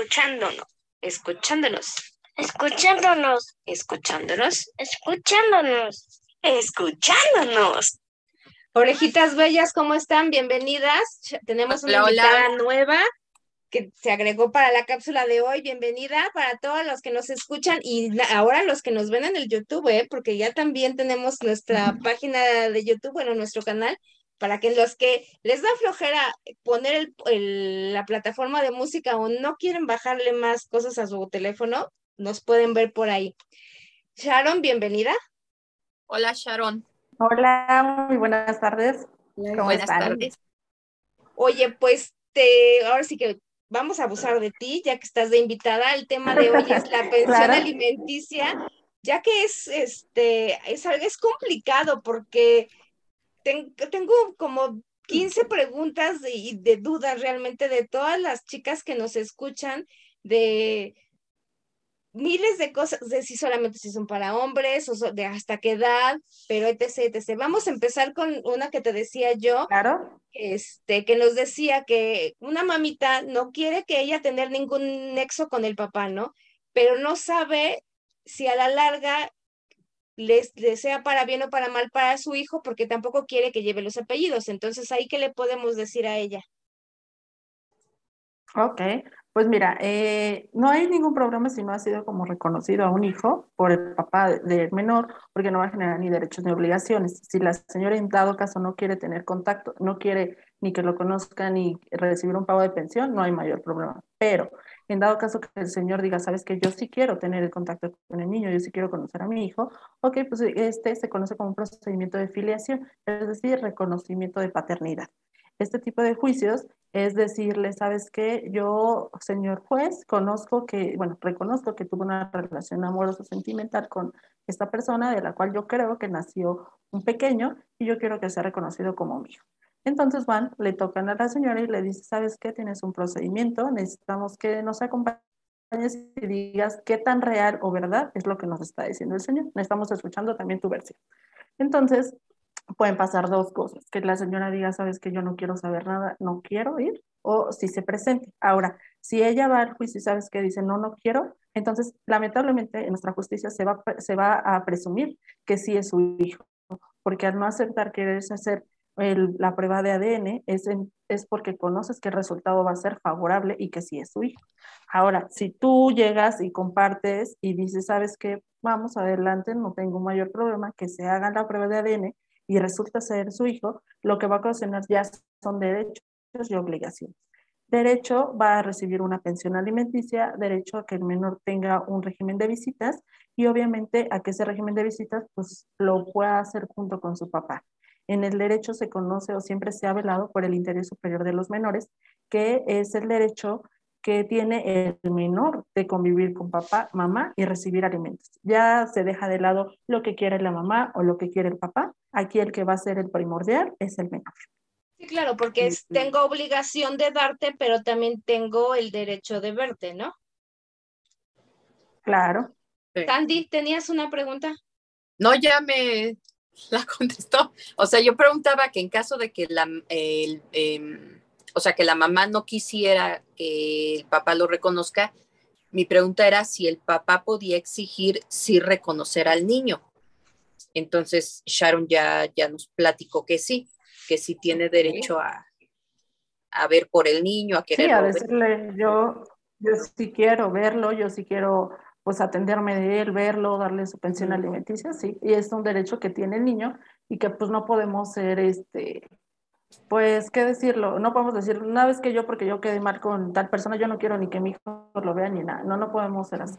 escuchándonos, escuchándonos, escuchándonos, escuchándonos, escuchándonos, escuchándonos. Orejitas bellas, ¿cómo están? Bienvenidas. Tenemos una Hola, hola. invitada nueva que se agregó para la cápsula de hoy. Bienvenida para todos los que nos escuchan y ahora los que nos ven en el YouTube, ¿eh? porque ya también tenemos nuestra página de YouTube, bueno, nuestro canal, para que los que les da flojera poner el- el- la plataforma de música o no quieren bajarle más cosas a su teléfono, nos pueden ver por ahí. Sharon, bienvenida. Hola Sharon, Hola, muy buenas tardes. ¿Cómo buenas están? tardes. Oye, pues te, ahora sí que vamos a abusar de ti, ya que estás de invitada. El tema de hoy es la pensión Claro. alimenticia, ya que es este, es, algo- es complicado porque tengo como 15 preguntas de, y de dudas realmente de todas las chicas que nos escuchan, de miles de cosas, de si solamente si son para hombres o so- de hasta qué edad, pero etc, etc. Vamos a empezar con una que te decía yo, Claro, este, que nos decía que una mamita no quiere que ella tener ningún nexo con el papá, ¿no? Pero no sabe si a la larga les, le sea para bien o para mal para su hijo, porque tampoco quiere que lleve los apellidos. Entonces, ¿ahí qué le podemos decir a ella? ok. Pues mira, eh, no hay ningún problema si no ha sido como reconocido a un hijo por el papá de- del menor, porque no va a generar ni derechos ni obligaciones. Si la señora en dado caso no quiere tener contacto, no quiere ni que lo conozca ni recibir un pago de pensión, no hay mayor problema. Pero en dado caso que el señor diga, sabes que yo sí quiero tener el contacto con el niño, yo sí quiero conocer a mi hijo, ok, pues este se conoce como un procedimiento de filiación, es decir, reconocimiento de paternidad. Este tipo de juicios es decirle, sabes qué, yo, señor juez, conozco que, bueno, reconozco que tuve una relación amorosa sentimental con esta persona de la cual yo creo que nació un pequeño y yo quiero que sea reconocido como mío. Entonces van, le tocan a la señora y le dice, ¿sabes qué? Tienes un procedimiento, necesitamos que nos acompañes y digas qué tan real o verdad es lo que nos está diciendo el señor. Estamos escuchando también tu versión. Entonces, pueden pasar dos cosas, que la señora diga, sabes que yo no quiero saber nada, no quiero ir, o si se presente. Ahora, si ella va al juicio y sabes que dice, no, no quiero, entonces lamentablemente en nuestra justicia se va, se va a presumir que sí es su hijo, porque al no aceptar quererse hacer la prueba de ADN es, es porque conoces que el resultado va a ser favorable y que sí es su hijo. Ahora, si tú llegas y compartes y dices, sabes que vamos adelante, no tengo mayor problema, que se haga la prueba de ADN y resulta ser su hijo, lo que va a ocasionar ya son derechos y obligaciones. Derecho va a recibir una pensión alimenticia, derecho a que el menor tenga un régimen de visitas y obviamente a que ese régimen de visitas pues lo pueda hacer junto con su papá. En el derecho se conoce o siempre se ha velado por el interés superior de los menores, que es el derecho que tiene el menor de convivir con papá, mamá y recibir alimentos. Ya se deja de lado lo que quiere la mamá o lo que quiere el papá. Aquí el que va a ser el primordial es el menor. Sí, claro, porque es- Ujú. tengo obligación de darte, pero también tengo el derecho de verte, ¿no? Claro. Sí. Sandy, ¿tenías una pregunta? No, ya me la contestó. O sea, yo preguntaba que en caso de que la, el, em, o sea, que la mamá no quisiera que el papá lo reconozca, mi pregunta era si el papá podía exigir sí reconocer al niño. Entonces Sharon ya, ya nos platicó que sí, que sí tiene derecho a, a ver por el niño, a Sí, quererlo a ver. decirle, yo, yo sí quiero verlo, yo sí quiero pues atenderme de él, verlo, darle su pensión alimenticia, sí, y es un derecho que tiene el niño y que pues no podemos ser este, pues, ¿qué decirlo? No podemos decir, una vez que yo, porque yo quedé mal con tal persona, yo no quiero ni que mi hijo lo vea ni nada, no, no podemos ser así.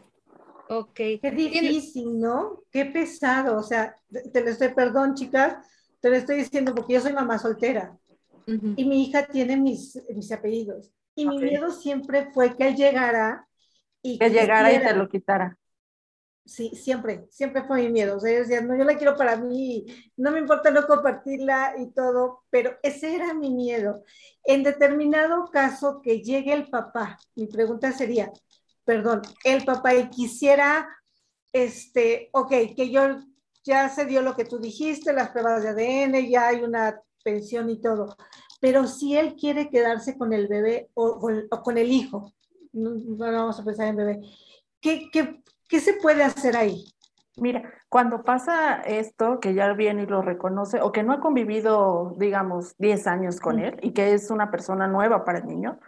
Ok. Qué difícil, ¿no? Qué pesado. O sea, te, lo estoy, perdón, chicas, te lo estoy diciendo porque yo soy mamá soltera Ujú. y mi hija tiene mis, mis apellidos. Y mi Ok. miedo siempre fue que él llegara y Que llegara y te lo quitara. Sí, siempre, siempre fue mi miedo. O sea, yo decía, no, yo la quiero para mí, no me importa no compartirla y todo, pero ese era mi miedo. En determinado caso que llegue el papá, mi pregunta sería, perdón, el papá y quisiera, este, ok, que yo ya se dio lo que tú dijiste, las pruebas de ADN, ya hay una pensión y todo, pero si él quiere quedarse con el bebé o, o- o con el hijo, no, vamos a pensar en bebé. ¿Qué, qué, qué se puede hacer ahí? Mira, cuando pasa esto, que ya viene y lo reconoce, o que no ha convivido, digamos, 10 años con él y que es una persona nueva para el niño,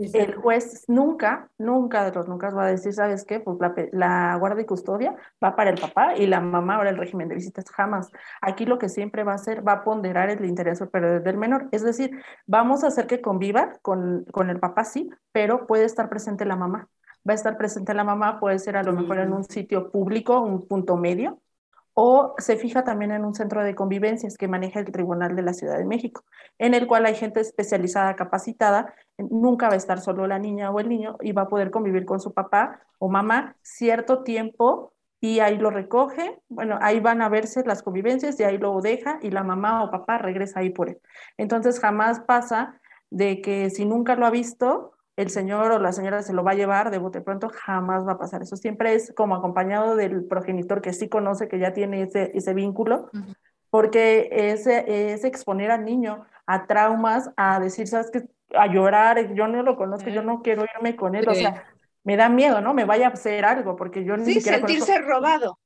el juez nunca, nunca de los nunca va a decir, ¿sabes qué? Pues la, la, guardia y custodia va para el papá y la mamá ahora el régimen de visitas jamás. Aquí lo que siempre va a hacer, va a ponderar el interés superior del menor. Es decir, vamos a hacer que conviva con, con el papá, sí, pero puede estar presente la mamá. Va a estar presente la mamá, puede ser a lo mejor en un sitio público, un punto medio, o se fija también en un centro de convivencias que maneja el Tribunal de la Ciudad de México, en el cual hay gente especializada, capacitada, nunca va a estar solo la niña o el niño y va a poder convivir con su papá o mamá cierto tiempo y ahí lo recoge, bueno, ahí van a verse las convivencias y ahí lo deja y la mamá o papá regresa ahí por él. Entonces jamás pasa de que si nunca lo ha visto, el señor o la señora se lo va a llevar de bote pronto, jamás va a pasar. Eso siempre es como acompañado del progenitor que sí conoce, que ya tiene ese, ese vínculo, porque es, es exponer al niño a traumas, a decir, ¿sabes qué? A llorar, yo no lo conozco, yo no quiero irme con él, o sea, me da miedo, ¿no? Me vaya a hacer algo, porque yo ni sí, siquiera sentirse robado.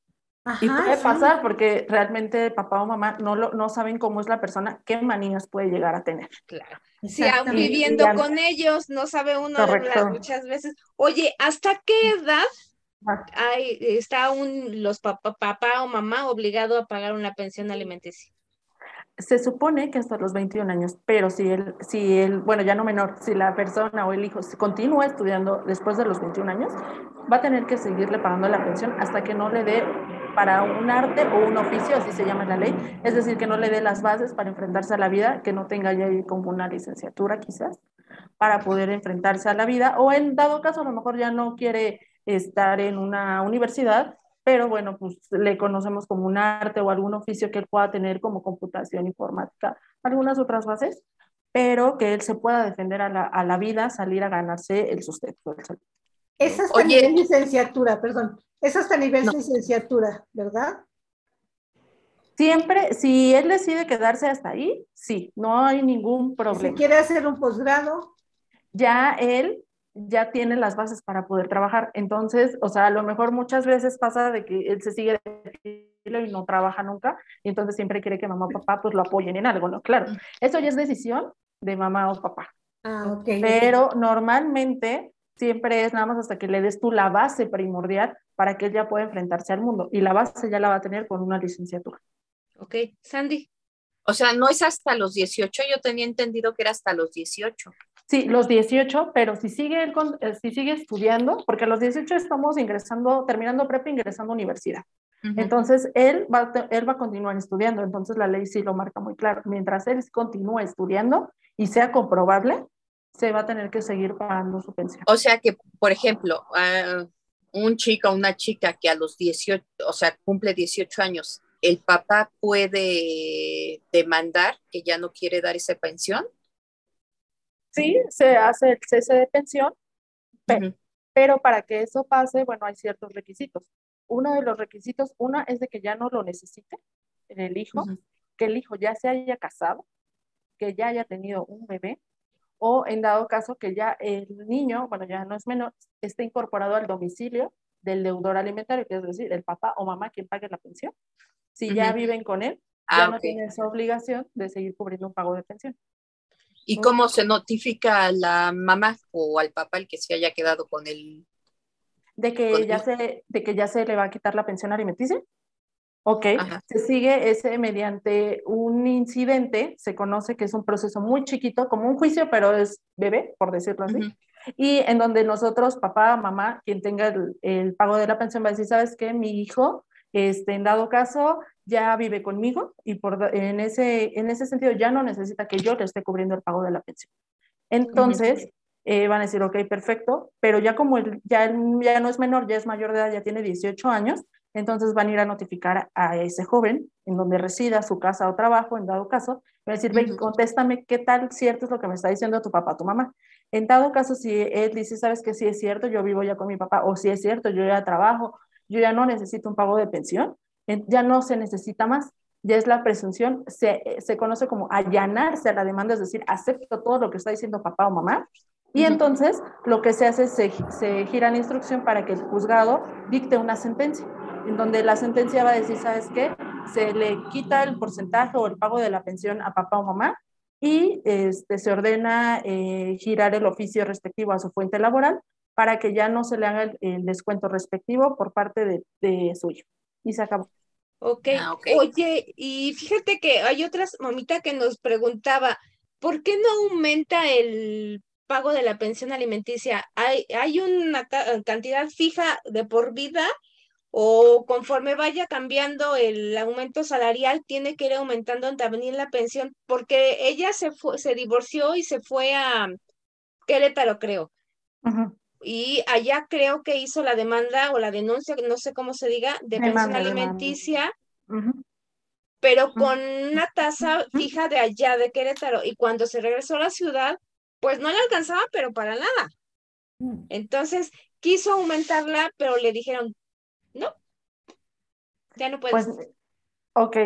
Y puede pasar porque realmente papá o mamá no, lo, no saben cómo es la persona, qué manías puede llegar a tener. Claro. Si aún viviendo con ellos, no sabe uno muchas veces, oye, ¿hasta qué edad hay, está un, los papá, papá o mamá obligado a pagar una pensión alimenticia? se supone que hasta los 21 años, pero si él, si él, bueno, ya no menor, si la persona o el hijo continúa estudiando después de los 21 años, va a tener que seguirle pagando la pensión hasta que no le dé para un arte o un oficio, así se llama la ley, es decir, que no le dé las bases para enfrentarse a la vida, que no tenga ya como una licenciatura quizás, para poder enfrentarse a la vida, o en dado caso a lo mejor ya no quiere estar en una universidad, pero bueno, pues le conocemos como un arte o algún oficio que él pueda tener como computación informática, algunas otras bases, pero que él se pueda defender a la, a la vida, salir a ganarse el sustento. Es hasta nivel licenciatura, perdón, es hasta nivel licenciatura, ¿verdad? Siempre, si él decide quedarse hasta ahí, sí, no hay ningún problema. Si quiere hacer un posgrado. Ya él ya tiene las bases para poder trabajar. Entonces, o sea, a lo mejor muchas veces pasa de que él se sigue y no trabaja nunca, y entonces siempre quiere que mamá o papá pues lo apoyen en algo, ¿no? Claro, eso ya es decisión de mamá o papá. Ah, ok. Pero normalmente siempre es nada más hasta que le des tú la base primordial para que él ya pueda enfrentarse al mundo, y la base ya la va a tener con una licenciatura. Ok, Sandy. O sea, no es hasta los 18, yo tenía entendido que era hasta los 18. Sí, los 18, pero si sigue, eh, si sigue estudiando, porque a los 18 estamos ingresando, terminando prepa, ingresando a universidad. Entonces, él va, él va a continuar estudiando, entonces la ley sí lo marca muy claro. Mientras él continúe estudiando y sea comprobable, se va a tener que seguir pagando su pensión. O sea que, por ejemplo, un chico o una chica que a los 18, o sea, cumple 18 años, ¿el papá puede demandar que ya no quiere dar esa pensión? sí, se hace el cese de pensión, pero, para que eso pase, bueno, hay ciertos requisitos. Uno de los requisitos, una es de que ya no lo necesite el hijo, que el hijo ya se haya casado, que ya haya tenido un bebé, o en dado caso que ya el niño, bueno, ya no es menor, esté incorporado al domicilio del deudor alimentario, que es decir, el papá o mamá quien pague la pensión. Si ya viven con él, ya ah, no tiene esa obligación de seguir cubriendo un pago de pensión. ¿Y cómo se notifica a la mamá o al papá el que se haya quedado con el... De que, ya se, de que ya se le va a quitar la pensión alimenticia. Ok, se sigue ese mediante un incidente, se conoce que es un proceso muy chiquito, como un juicio, pero es bebé, por decirlo así. Y en donde nosotros, papá, mamá, quien tenga el, el, pago de la pensión, va a decir, ¿sabes qué? Mi hijo, este, en dado caso, ya vive conmigo y por, en, ese, en ese sentido ya no necesita que yo le esté cubriendo el pago de la pensión. Entonces, eh, van a decir, ok, perfecto, pero ya como ya, ya no es menor, ya es mayor de edad, ya tiene 18 años, entonces van a ir a notificar a ese joven en donde resida, su casa o trabajo, en dado caso, van a decir, ven, contéstame qué tal cierto es lo que me está diciendo tu papá, tu mamá. En dado caso, si él dice, sabes que sí es cierto, yo vivo ya con mi papá, o si es cierto, yo ya trabajo, yo ya no necesito un pago de pensión, ya no se necesita más, ya es la presunción, se, se conoce como allanarse a la demanda, es decir, acepto todo lo que está diciendo papá o mamá Y entonces lo que se hace es se, se gira la instrucción para que el juzgado dicte una sentencia, en donde la sentencia va a decir, ¿sabes qué? Se le quita el porcentaje o el pago de la pensión a papá o mamá y este, se ordena eh, girar el oficio respectivo a su fuente laboral para que ya no se le haga el, el descuento respectivo por parte de, de, su hijo. Y se acabó. Okay. Ah, ok. Oye, y fíjate que hay otra mamita que nos preguntaba, ¿por qué no aumenta el pago de la pensión alimenticia? ¿Hay, hay una cantidad fija de por vida o conforme vaya cambiando el aumento salarial, tiene que ir aumentando también la pensión, porque ella se fue, se divorció y se fue a Querétaro, creo. Y allá creo que hizo la demanda o la denuncia, no sé cómo se diga, de pensión alimenticia, pero con una tasa fija de allá de Querétaro. Y cuando se regresó a la ciudad, pues no le alcanzaba, pero para nada. Mm. Entonces quiso aumentarla, pero le dijeron, no, ya no puedes. Pues, ok,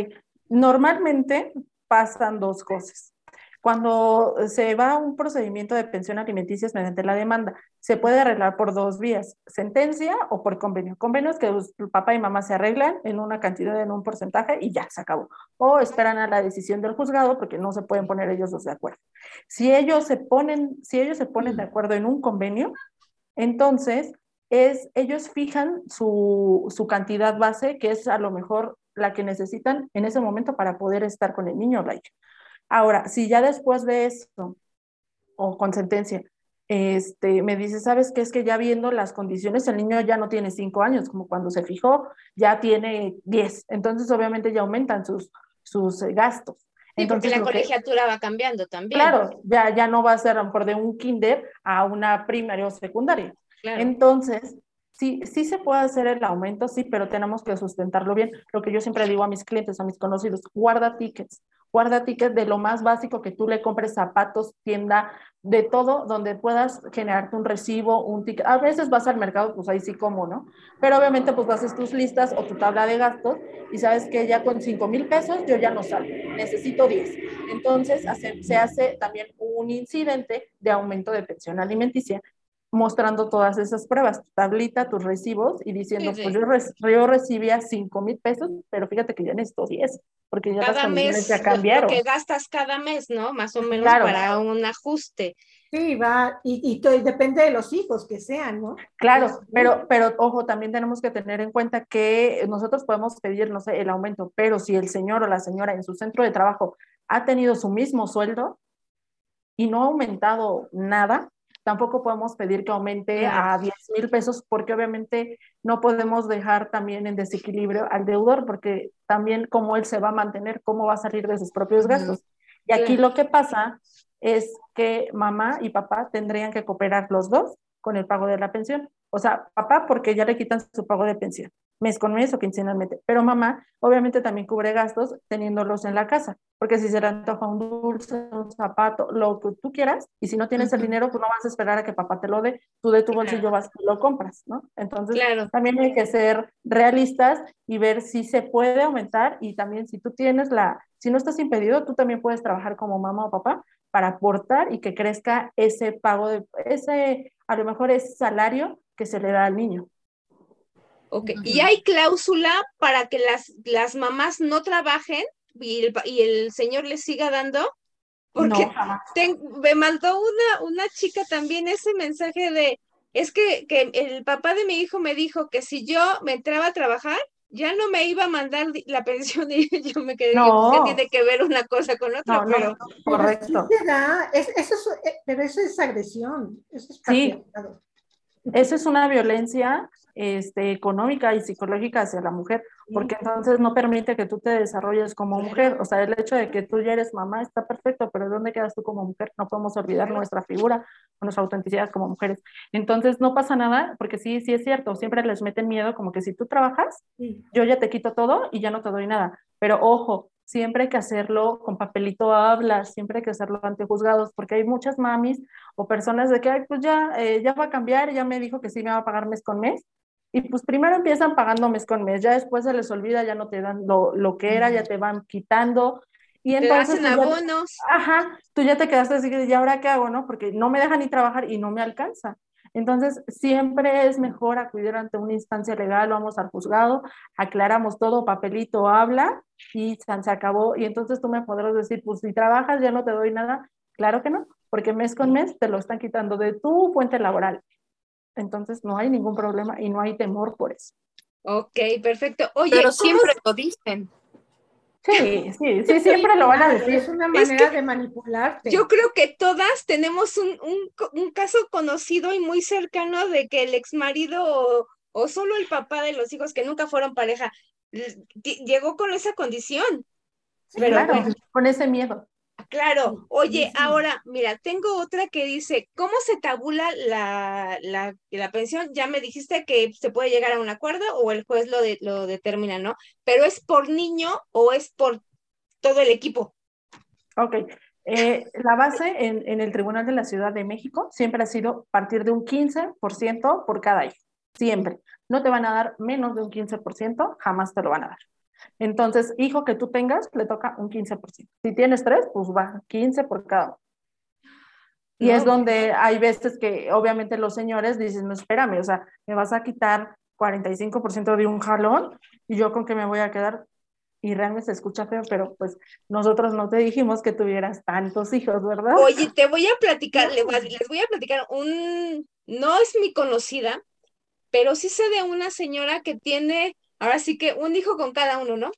normalmente pasan dos cosas. Cuando se va a un procedimiento de pensión alimenticia mediante la demanda, se puede arreglar por dos vías, sentencia o por convenio. Convenio es que papá y mamá se arreglan en una cantidad, en un porcentaje y ya se acabó. O esperan a la decisión del juzgado porque no se pueden poner ellos dos de acuerdo. Si ellos se ponen, si ellos se ponen de acuerdo en un convenio, entonces es, ellos fijan su, su, cantidad base, que es a lo mejor la que necesitan en ese momento para poder estar con el niño like. Ahora, si ya después de eso, o con sentencia, este, me dice, ¿sabes qué? Es que ya viendo las condiciones, el niño ya no tiene cinco años, como cuando se fijó, ya tiene diez. Entonces, obviamente, ya aumentan sus, sus eh, gastos. Sí, Entonces, porque la colegiatura va cambiando también. Claro, ya, ya no va a ser mejor de un kinder a una primaria o secundaria. Entonces, sí, sí se puede hacer el aumento, sí, pero tenemos que sustentarlo bien. Lo que yo siempre digo a mis clientes, a mis conocidos, guarda tickets, guarda tickets de lo más básico que tú le compres zapatos, tienda, de todo, donde puedas generarte un recibo, un ticket. A veces vas al mercado, pues ahí sí como, ¿no? Pero obviamente pues haces tus listas o tu tabla de gastos y sabes que ya con 5 mil pesos yo ya no salgo, necesito 10. Entonces se hace también un incidente de aumento de pensión alimenticia mostrando todas esas pruebas, tu tablita, tus recibos y diciendo, pues yo, yo, recibía 5 mil pesos, pero fíjate que ya necesito 10, porque ya cada las mes, ya cambiaron. que gastas cada mes, ¿no? Más o menos para un ajuste. Sí, va, y, y, depende de los hijos que sean, ¿no? Claro, pero, pero ojo, también tenemos que tener en cuenta que nosotros podemos pedir, no sé, el aumento, pero si el señor o la señora en su centro de trabajo ha tenido su mismo sueldo y no ha aumentado nada, tampoco podemos pedir que aumente a 10 mil pesos porque obviamente no podemos dejar también en desequilibrio al deudor porque también cómo él se va a mantener, cómo va a salir de sus propios gastos. Y aquí lo que pasa es que mamá y papá tendrían que cooperar los dos con el pago de la pensión. O sea, papá porque ya le quitan su pago de pensión mes con mes o quincenalmente. Pero mamá obviamente también cubre gastos teniéndolos en la casa, porque si se le antoja un dulce, un zapato, lo que tú quieras, y si no tienes el dinero, pues no vas a esperar a que papá te lo dé, tú de tu bolsillo vas y lo compras, ¿no? Entonces, también hay que ser realistas y ver si se puede aumentar y también si tú tienes la, si no estás impedido, tú también puedes trabajar como mamá o papá para aportar y que crezca ese pago de, ese, a lo mejor ese salario que se le da al niño. Ok, y hay cláusula para que las, las mamás no trabajen y el, y el señor les siga dando. Porque me mandó una, una chica también ese mensaje de, es que, que el papá de mi hijo me dijo que si yo me entraba a trabajar, ya no me iba a mandar la pensión y yo me quedé, no. ¿qué tiene que ver una cosa con otra? No, pero, correcto. eso es, eh, pero eso es agresión, eso es sí. Eso es una violencia este, económica y psicológica hacia la mujer, porque entonces no permite que tú te desarrolles como mujer. O sea, el hecho de que tú ya eres mamá está perfecto, pero ¿dónde quedas tú como mujer? No podemos olvidar nuestra figura, nuestra autenticidad como mujeres. Entonces no pasa nada, porque sí, sí es cierto, siempre les meten miedo como que si tú trabajas, yo ya te quito todo y ya no te doy nada. Pero ojo, siempre hay que hacerlo con papelito a hablar, siempre hay que hacerlo ante juzgados, porque hay muchas mamis o personas de que, ay, pues ya, eh, ya va a cambiar, ya me dijo que sí me va a pagar mes con mes, y pues primero empiezan pagando mes con mes, ya después se les olvida, ya no te dan lo, lo que era, ya te van quitando, Y Te entonces, hacen tú ya- abonos. ajá, tú ya te quedaste así, ¿y ahora qué hago, no? Porque no me deja ni trabajar y no me alcanza. Entonces, siempre es mejor acudir ante una instancia legal, vamos al juzgado, aclaramos todo, papelito habla y se acabó. Y entonces tú me podrás decir, pues si trabajas ya no te doy nada. Claro que no, porque mes con mes te lo están quitando de tu fuente laboral. Entonces, no hay ningún problema y no hay temor por eso. Ok, perfecto. Oye, Pero ¿cómo siempre lo dicen. Sí, sí, sí, siempre lo van a decir. Es una Es manera que de manipularte. Yo creo que todas tenemos un, un caso conocido y muy cercano de que el exmarido o, o solo el papá de los hijos que nunca fueron pareja llegó con esa condición. Sí, pero Claro, bueno. con ese miedo. Claro, oye, sí. ahora, mira, tengo otra que dice, ¿cómo se tabula la, la, la pensión? Ya me dijiste que se puede llegar a un acuerdo o el juez lo, de, lo determina, ¿no? Pero ¿es por niño o es por todo el equipo? Ok. Eh, la base en, en el Tribunal de la Ciudad de México siempre ha sido partir de un 15% por cada hijo. Siempre. No te van a dar menos de un 15%, jamás te lo van a dar. Entonces, hijo que tú tengas, le toca un 15%. Si tienes tres, pues va 15 por cada uno. Y No, es donde hay veces que obviamente los señores dicen, no, espérame, o sea, me vas a quitar 45% de un jalón y yo con qué me voy a quedar. Y realmente se escucha feo, pero pues nosotros no te dijimos que tuvieras tantos hijos, ¿verdad? Oye, te voy a platicar, les voy a platicar un, no es mi conocida, pero sí sé de una señora que tiene, ahora sí que un hijo con cada uno, ¿no?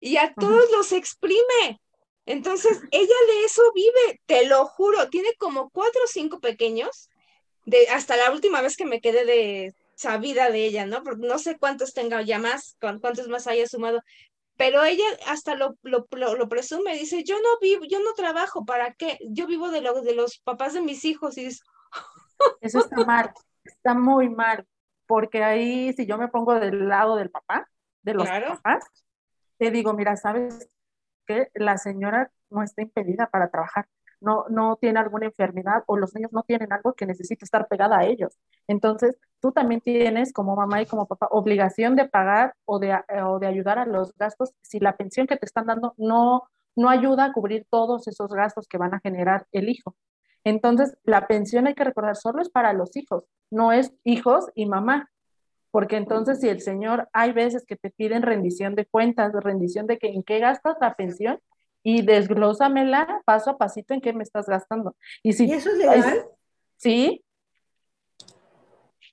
Y a todos los exprime. Entonces, ella de eso vive, te lo juro, tiene como cuatro o cinco pequeños, de hasta la última vez que me quedé de sabida de ella, ¿no? Porque no sé cuántos tenga ya más, cuántos más haya sumado, pero ella hasta lo, lo, lo, lo presume, dice, yo no vivo, yo no trabajo, ¿para qué? Yo vivo de, lo, de los papás de mis hijos, y dice, Eso está mal, está muy mal, porque ahí si yo me pongo del lado del papá, de los Claro. papás, te digo, mira, sabes que la señora no está impedida para trabajar, no, no tiene alguna enfermedad o los niños no tienen algo que necesite estar pegada a ellos. Entonces, tú también tienes como mamá y como papá obligación de pagar o de, eh, o de ayudar a los gastos si la pensión que te están dando no, no ayuda a cubrir todos esos gastos que van a generar el hijo. Entonces, la pensión hay que recordar solo es para los hijos, no es hijos y mamá. Porque entonces si el señor, hay veces que te piden rendición de cuentas, rendición de que en qué gastas la pensión y desglósamela paso a pasito en qué me estás gastando. Y si ¿Y eso es legal? Sí.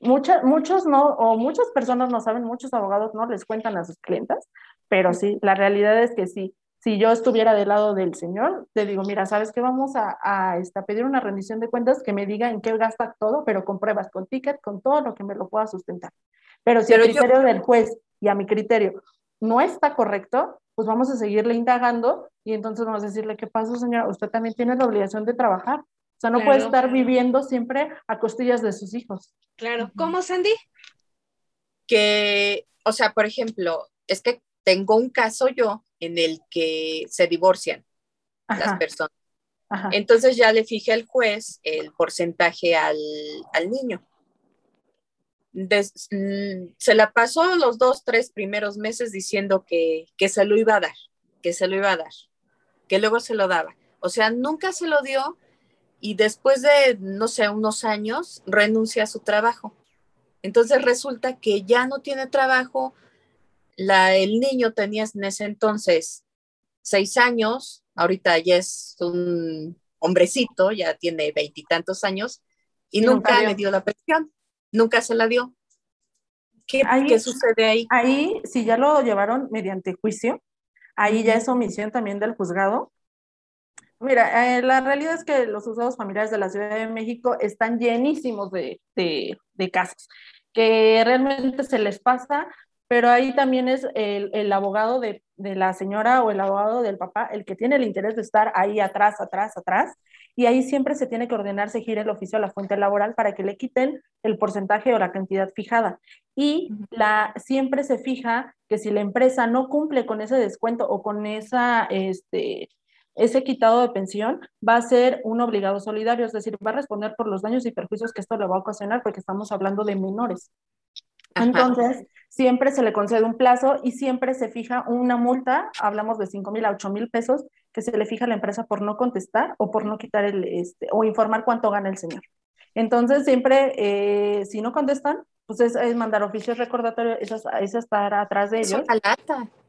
Muchas, muchos no, o muchas personas no saben, muchos abogados no les cuentan a sus clientas, pero sí, la realidad es que sí. Si yo estuviera del lado del señor, te digo, mira, ¿sabes qué? Vamos a, a, este, a pedir una rendición de cuentas que me diga en qué gasta todo, pero con pruebas, con ticket, con todo lo que me lo pueda sustentar. Pero si Pero el yo- criterio del juez y a mi criterio no está correcto, pues vamos a seguirle indagando y entonces vamos a decirle, ¿qué pasa, señora? Usted también tiene la obligación de trabajar. O sea, no Claro, puede estar viviendo siempre a costillas de sus hijos. claro. ¿cómo, Sandy? que, o sea, por ejemplo, es que tengo un caso yo en el que se divorcian las personas. ajá. Entonces ya le fije al juez el porcentaje al, al niño. Des- mm, se la pasó los dos, tres primeros meses diciendo que, que se lo iba a dar, que se lo iba a dar, que luego se lo daba. O sea, nunca se lo dio y después de, no sé, unos años, renuncia a su trabajo. Entonces resulta que ya no tiene trabajo. La, el niño tenía en ese entonces seis años, ahorita ya es un hombrecito, ya tiene veintitantos años, y Y nunca nunca le dio la pensión, nunca se la dio. ¿Qué, Ahí- qué sucede ahí? Ahí, si ya lo llevaron mediante juicio, ahí ya es omisión también del juzgado. Mira, eh, la realidad es que los juzgados familiares de la Ciudad de México están llenísimos de, de- de casos que realmente se les pasa, pero ahí también es el, el abogado de, de la señora o el abogado del papá el que tiene el interés de estar ahí atrás, atrás, atrás, y ahí siempre se tiene que ordenar seguir el oficio a la fuente laboral para que le quiten el porcentaje o la cantidad fijada. Y la, siempre se fija que si la empresa no cumple con ese descuento o con esa, este, ese quitado de pensión, va a ser un obligado solidario, es decir, va a responder por los daños y perjuicios que esto le va a ocasionar porque estamos hablando de menores. Entonces, siempre se le concede un plazo y siempre se fija una multa, hablamos de 5 mil a 8 mil pesos, que se le fija a la empresa por no contestar o por no quitar el, este, o informar cuánto gana el señor. Entonces, siempre, eh, si no contestan, pues es, mandar oficios recordatorios, es, es, estar atrás de ellos.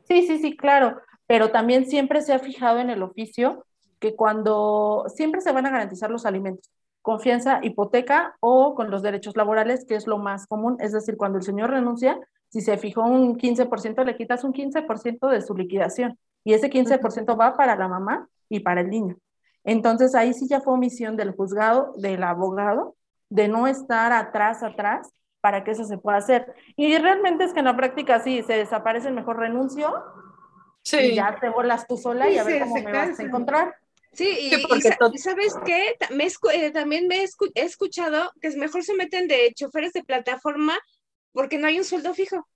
Sí, sí, sí, claro, pero también siempre se ha fijado en el oficio que cuando siempre se van a garantizar los alimentos, confianza, hipoteca o con los derechos laborales, que es lo más común, es decir, cuando el señor renuncia, si se fijó un 15%, le quitas un 15% de su liquidación y ese 15% va para la mamá y para el niño. Entonces ahí sí ya fue omisión del juzgado, del abogado, de no estar atrás, atrás, para que eso se pueda hacer. Y realmente es que en la práctica sí, se desaparece el mejor renuncio sí. y ya te bolas tú sola y a ver cómo me vas a encontrar. Sí, y, sabes qué, me, eh, también me he escuchado que es mejor se meten de choferes de plataforma porque no hay un sueldo fijo.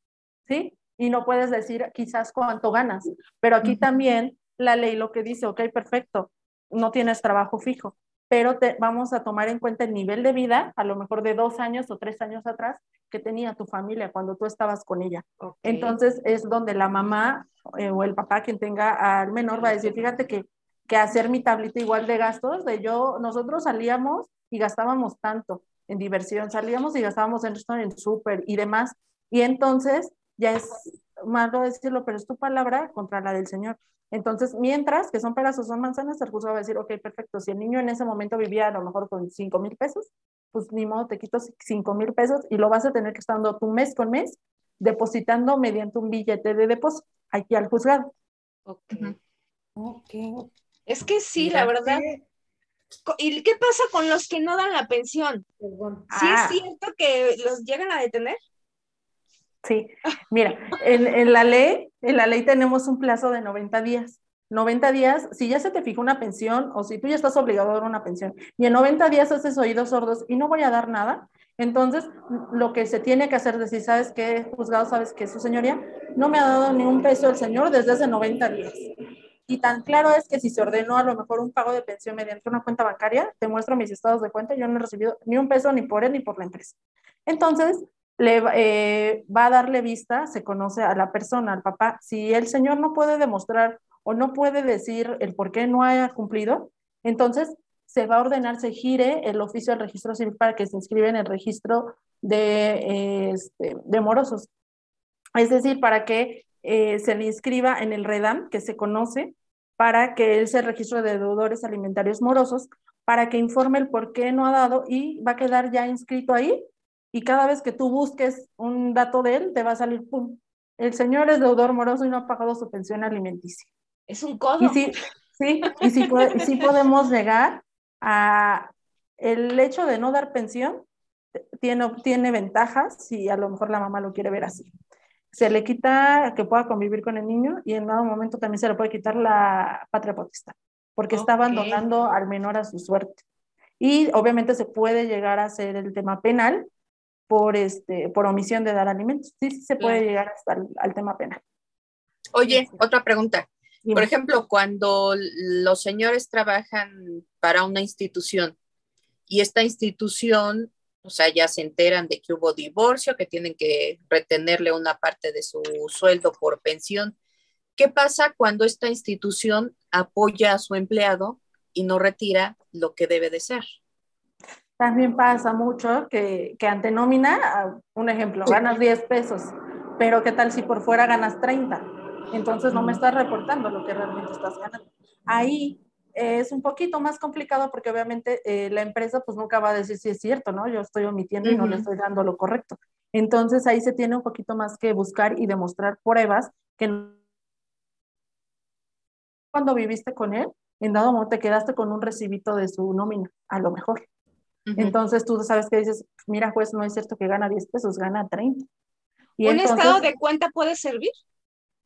Sí, y no puedes decir quizás cuánto ganas, pero aquí también la ley lo que dice, ok, perfecto, no tienes trabajo fijo, pero te, vamos a tomar en cuenta el nivel de vida, a lo mejor de dos años o tres años atrás, que tenía tu familia cuando tú estabas con ella. Entonces es donde la mamá eh, o el papá, quien tenga al menor, va a decir, fíjate que, que hacer mi tablita igual de gastos, de yo, nosotros salíamos y gastábamos tanto, en diversión, salíamos y gastábamos en en súper y demás. Y entonces ya es malo decirlo, pero es tu palabra contra la del Señor. Entonces, mientras que son peras o son manzanas, el juzgado va a decir, ok, perfecto, si el niño en ese momento vivía a lo mejor con 5 mil pesos, pues ni modo, te quito 5 mil pesos y lo vas a tener que estar dando tu mes con mes, depositando mediante un billete de depósito aquí al juzgado. Ok. Es que sí, la verdad, ¿Y qué pasa con los que no dan la pensión? ¿Sí es ah. cierto que los llegan a detener? Sí, mira, en, la ley, en la ley tenemos un plazo de 90 días. 90 días, si ya se te fijó una pensión o si tú ya estás obligado a dar una pensión y en 90 días haces oídos sordos y no voy a dar nada, entonces lo que se tiene que hacer es decir, ¿sabes qué, juzgado? ¿Sabes qué, su señoría? No me ha dado ni un peso el señor desde hace 90 días. Y tan claro es que si se ordenó a lo mejor un pago de pensión mediante una cuenta bancaria, te muestro mis estados de cuenta, yo no he recibido ni un peso ni por él ni por la empresa. Entonces, le eh, va a darle vista, se conoce a la persona, al papá. Si el señor no puede demostrar o no puede decir el por qué no haya cumplido, entonces se va a ordenar, se gire el oficio del registro civil para que se inscriba en el registro de, este, de morosos. Es decir, para que eh, se le inscriba en el REDAM, que se conoce, para que él se registre de deudores alimentarios morosos, para que informe el por qué no ha dado y va a quedar ya inscrito ahí. Y cada vez que tú busques un dato de él, te va a salir, pum, el señor es deudor moroso y no ha pagado su pensión alimenticia. Es un codo. Y sí, sí, y sí, sí podemos llegar a el hecho de no dar pensión, tiene, tiene ventajas si a lo mejor la mamá lo quiere ver así se le quita que pueda convivir con el niño y en dado momento también se le puede quitar la patria potestad, porque está abandonando al menor a su suerte. Y obviamente se puede llegar a hacer el tema penal por, este, por omisión de dar alimentos. Sí, sí se puede llegar hasta al tema penal. Oye, otra pregunta. Por ejemplo, cuando los señores trabajan para una institución y esta institución o sea, ya se enteran de que hubo divorcio, que tienen que retenerle una parte de su sueldo por pensión. ¿Qué pasa cuando esta institución apoya a su empleado y no retira lo que debe de ser? También pasa mucho que, que ante nómina, un ejemplo, ganas 10 pesos, pero ¿qué tal si por fuera ganas 30? Entonces no me estás reportando lo que realmente estás ganando. Ahí es un poquito más complicado porque obviamente eh, la empresa pues nunca va a decir si es cierto, ¿no? Yo estoy omitiendo y no le estoy dando lo correcto. Entonces ahí se tiene un poquito más que buscar y demostrar pruebas que cuando viviste con él, en dado momento te quedaste con un recibito de su nómina, a lo mejor. Entonces tú sabes que dices, mira juez, no es cierto que gana 10 pesos, gana 30. Y ¿Un estado de cuenta puede servir?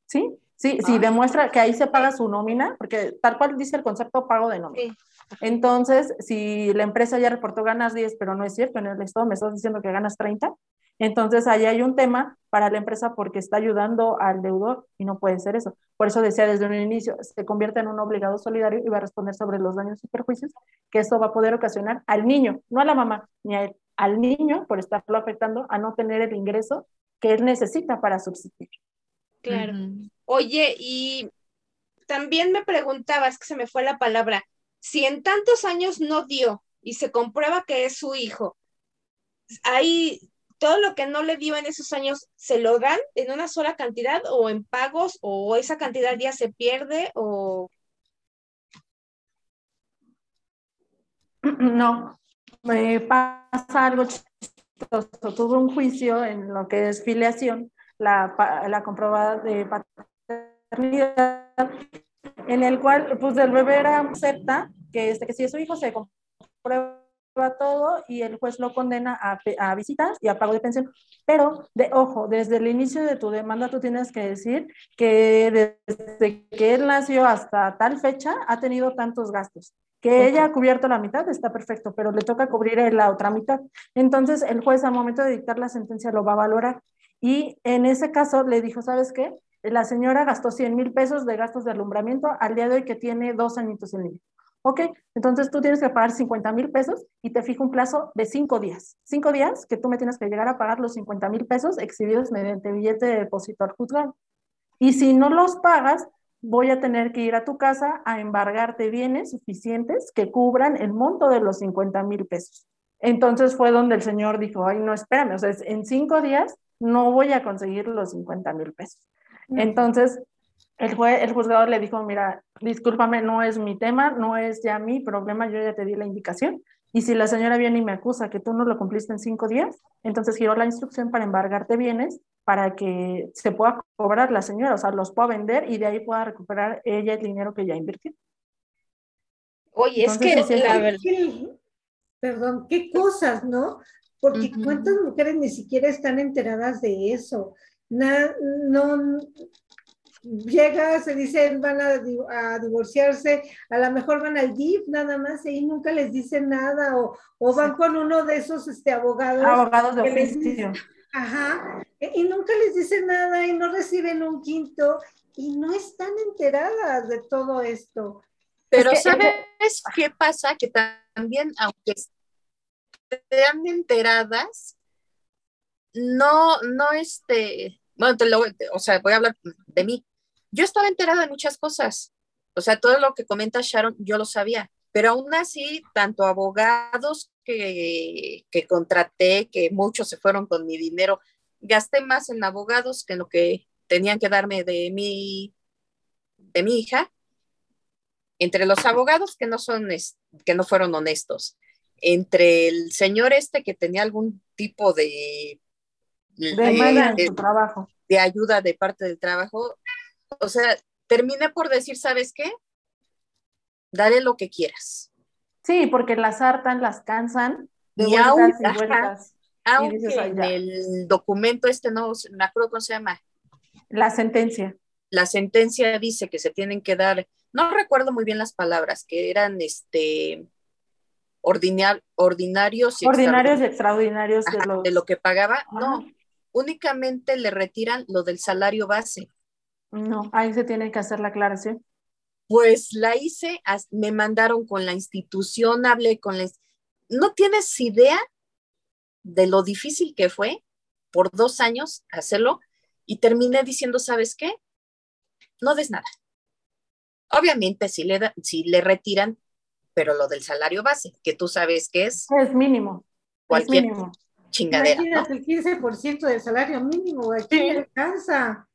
Sí, Sí, sí, demuestra que ahí se paga su nómina, porque tal cual dice el concepto pago de nómina. Entonces, si la empresa ya reportó ganas 10, pero no es cierto, en el estado me estás diciendo que ganas 30, entonces ahí hay un tema para la empresa porque está ayudando al deudor y no puede ser eso. Por eso decía desde un inicio, se convierte en un obligado solidario y va a responder sobre los daños y perjuicios que esto va a poder ocasionar al niño, no a la mamá, ni a él, al niño por estarlo afectando a no tener el ingreso que él necesita para subsistir. Claro. Oye, y también me preguntaba, es que se me fue la palabra, si en tantos años no dio y se comprueba que es su hijo, ahí todo lo que no le dio en esos años, ¿se lo dan en una sola cantidad o en pagos o esa cantidad ya se pierde o... No, me pasa algo chistoso. Un juicio en lo que es filiación, la, la comprobada de paternidad, en el cual, pues, el bebé era, acepta que, este, que si es su hijo se comprueba todo y el juez lo condena a, a, visitas y a pago de pensión. Pero, de, ojo, desde el inicio de tu demanda tú tienes que decir que desde que él nació hasta tal fecha ha tenido tantos gastos. Que ella ha cubierto la mitad está perfecto, pero le toca cubrir la otra mitad. Entonces, el juez al momento de dictar la sentencia lo va a valorar. Y en ese caso le dijo, ¿sabes qué? La señora gastó 100 mil pesos de gastos de alumbramiento al día de hoy que tiene dos añitos en línea. Ok, entonces tú tienes que pagar 50 mil pesos y te fijo un plazo de cinco días. Cinco días que tú me tienes que llegar a pagar los 50 mil pesos exhibidos mediante billete de depósito al juzgado. Y si no los pagas, voy a tener que ir a tu casa a embargarte bienes suficientes que cubran el monto de los 50 mil pesos. Entonces fue donde el señor dijo, ay, no, espérame, o sea, en cinco días no voy a conseguir los 50 mil pesos. Entonces, el, juez, el juzgador le dijo, mira, discúlpame, no es mi tema, no es ya mi problema, yo ya te di la indicación. Y si la señora viene y me acusa que tú no lo cumpliste en cinco días, entonces giró la instrucción para embargarte bienes para que se pueda cobrar la señora, o sea, los pueda vender y de ahí pueda recuperar ella el dinero que ya invirtió. Oye, es que la verdad... Perdón, qué cosas, ¿no? Porque cuántas mujeres ni siquiera están enteradas de eso. No, llega, se dicen van a, divorciarse, a lo mejor van al DIF nada más y nunca les dicen nada, o, o van con uno de esos este, abogados. Abogados de oficio. Ajá, y nunca les dicen nada y no reciben un quinto y no están enteradas de todo esto. Pero ¿sabes qué pasa? Que también, aunque estén enteradas, no, no, este, bueno, te lo, o sea, voy a hablar de mí yo estaba enterada de muchas cosas. O sea, todo lo que comenta Sharon, yo lo sabía. Pero aún así, tanto abogados que, que contraté, que muchos se fueron con mi dinero, gasté más en abogados que en lo que tenían que darme de mi, de mi hija. Entre los abogados que no son, que no fueron honestos, entre el señor este que tenía algún tipo de, de, de, de trabajo. de ayuda de parte del trabajo, o sea, terminé por decir, ¿sabes qué? Dale lo que quieras. Sí, porque las hartan, las cansan de y vueltas. Aunque en el documento este no me acuerdo cómo se llama. La sentencia. La sentencia dice que se tienen que dar, no recuerdo muy bien las palabras, que eran este ordinarios y ordinarios y extraordinarios de, lo que pagaba. No, únicamente le retiran lo del salario base. No, ahí se tiene que hacer la aclaración. Pues la hice, me mandaron con la institución, hablé con la... No tienes idea de lo difícil que fue por dos años hacerlo y terminé diciendo, ¿sabes qué? No des nada. Obviamente si le, si le retiran, pero lo del salario base, que tú sabes que es... Es mínimo. Cualquier chingadera. Imagínate el 15% del salario mínimo, aquí sí. alcanza.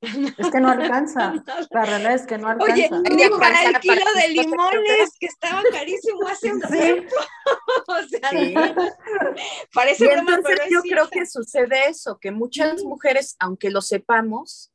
Es que no alcanza. La realidad es que no alcanza. Oye, para el kilo de limones que estaba carísimo hace un tiempo. o sea, sí. parece y entonces yo creo que sucede eso, que muchas mujeres, aunque lo sepamos,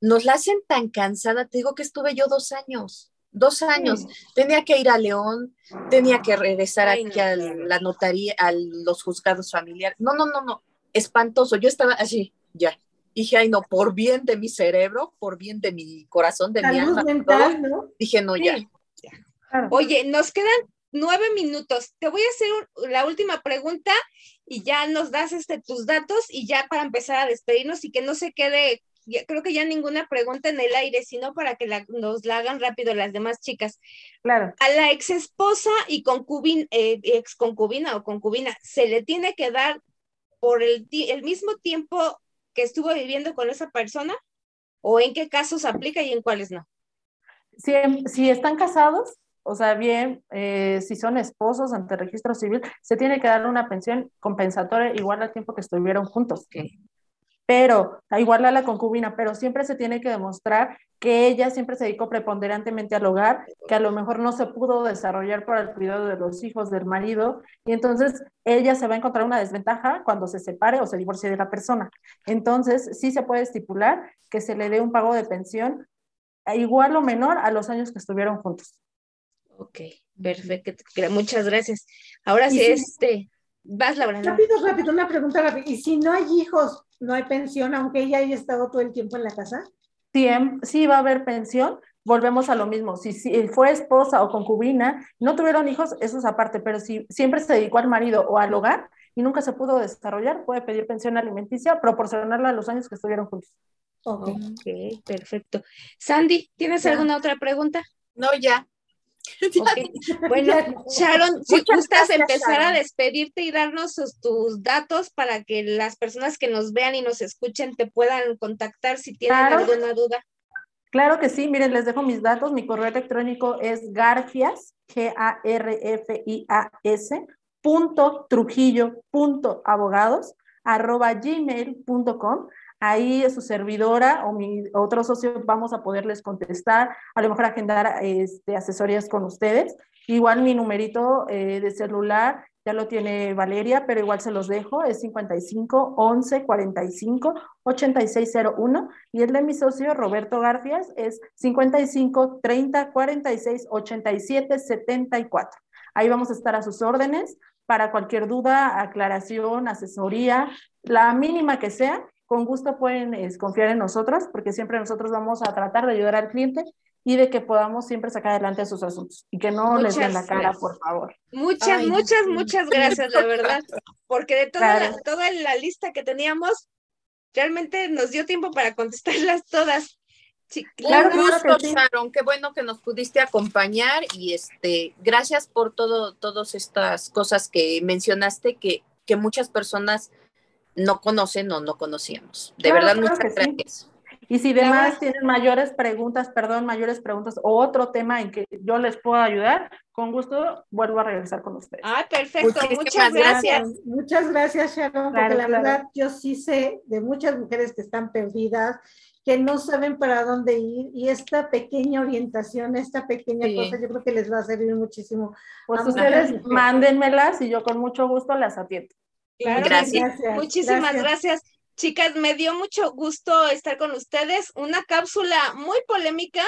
nos la hacen tan cansada. Te digo que estuve yo dos años, dos años. Sí. Tenía que ir a León, tenía que regresar Ay, aquí no. a la notaría, a los juzgados familiares. No, no, no, no, espantoso. Yo estaba así, ya dije, ay, no, por bien de mi cerebro, por bien de mi corazón, de mi alma, mental, todo, ¿no? dije, no, ya. Ya. Oye, nos quedan nueve minutos. Te voy a hacer un, la última pregunta y ya nos das este, tus datos y ya para empezar a despedirnos y que no se quede, ya, creo que ya ninguna pregunta en el aire, sino para que la, nos la hagan rápido las demás chicas. Claro. A la ex esposa y concubina, eh, ex concubina o concubina, ¿se le tiene que dar por el, el mismo tiempo que estuvo viviendo con esa persona? ¿O en qué casos aplica y en cuáles no? Si, si están casados, o sea, bien, eh, si son esposos ante registro civil, se tiene que dar una pensión compensatoria igual al tiempo que estuvieron juntos. Pero, igual a la concubina, pero siempre se tiene que demostrar que ella siempre se dedicó preponderantemente al hogar, que a lo mejor no se pudo desarrollar por el cuidado de los hijos del marido, y entonces ella se va a encontrar una desventaja cuando se separe o se divorcie de la persona. Entonces, sí se puede estipular que se le dé un pago de pensión igual o menor a los años que estuvieron juntos. Ok, perfecto. Muchas gracias. Ahora sí, este, vas, Laura. Rápido, rápido, una pregunta rápida. ¿Y si no hay hijos, no hay pensión, aunque ella haya estado todo el tiempo en la casa? Sí, sí va a haber pensión. Volvemos a lo mismo. Si, si fue esposa o concubina, no tuvieron hijos, eso es aparte, pero si siempre se dedicó al marido o al hogar y nunca se pudo desarrollar, puede pedir pensión alimenticia, proporcionarla a los años que estuvieron juntos. Ok, perfecto. Sandy, ¿tienes alguna otra pregunta? No, ya. Bueno, Sharon, si gustas empezar a despedirte y darnos tus, datos para que las personas que nos vean y nos escuchen te puedan contactar si tienen alguna duda. Claro que sí, miren, les dejo mis datos. Mi correo electrónico es garfias, G-A-R-F-I-A-S, punto trujillo, punto abogados, arroba gmail.com. Ahí su servidora o mi otro socio vamos a poderles contestar, a lo mejor agendar este, asesorías con ustedes. Igual mi numerito eh, de celular ya lo tiene Valeria, pero igual se los dejo, es 55 11 45 8601 y el de mi socio Roberto Garfias es 55 30 46 87 74. Ahí vamos a estar a sus órdenes para cualquier duda, aclaración, asesoría, la mínima que sea, con gusto pueden confiar en nosotros, porque siempre nosotros vamos a tratar de ayudar al cliente y de que podamos siempre sacar adelante sus asuntos y que no les den la cara, por favor. Muchas, muchas, muchas gracias, la verdad, porque de toda, la, toda la lista que teníamos, realmente nos dio tiempo para contestarlas todas. Sí, claro, Un gusto, Sharon, qué bueno que nos pudiste acompañar y este, gracias por todo, todas estas cosas que mencionaste que, que muchas personas no conocen o no conocíamos. De verdad, muchas gracias. Y si demás tienen mayores preguntas, perdón, mayores preguntas o otro tema en que yo les pueda ayudar, con gusto vuelvo a regresar con ustedes. Ah, perfecto, muchas gracias. Muchas gracias, Sharon, porque la verdad yo sí sé de muchas mujeres que están perdidas, que no saben para dónde ir y esta pequeña orientación, esta pequeña cosa, yo creo que les va a servir muchísimo. Pues ustedes mándenmelas y yo con mucho gusto las atiendo. Claro, gracias. Muchísimas gracias. Chicas, me dio mucho gusto estar con ustedes. Una cápsula muy polémica,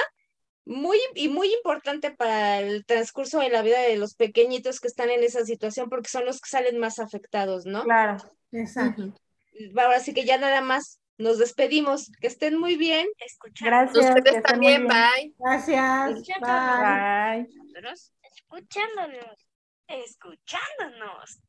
muy y muy importante para el transcurso de la vida de los pequeñitos que están en esa situación, porque son los que salen más afectados, ¿no? Claro, exacto. Ahora sí que ya nada más nos despedimos. Que estén muy bien. Gracias. Ustedes también, bye. Gracias. Bye. Escuchándonos. Escuchándonos.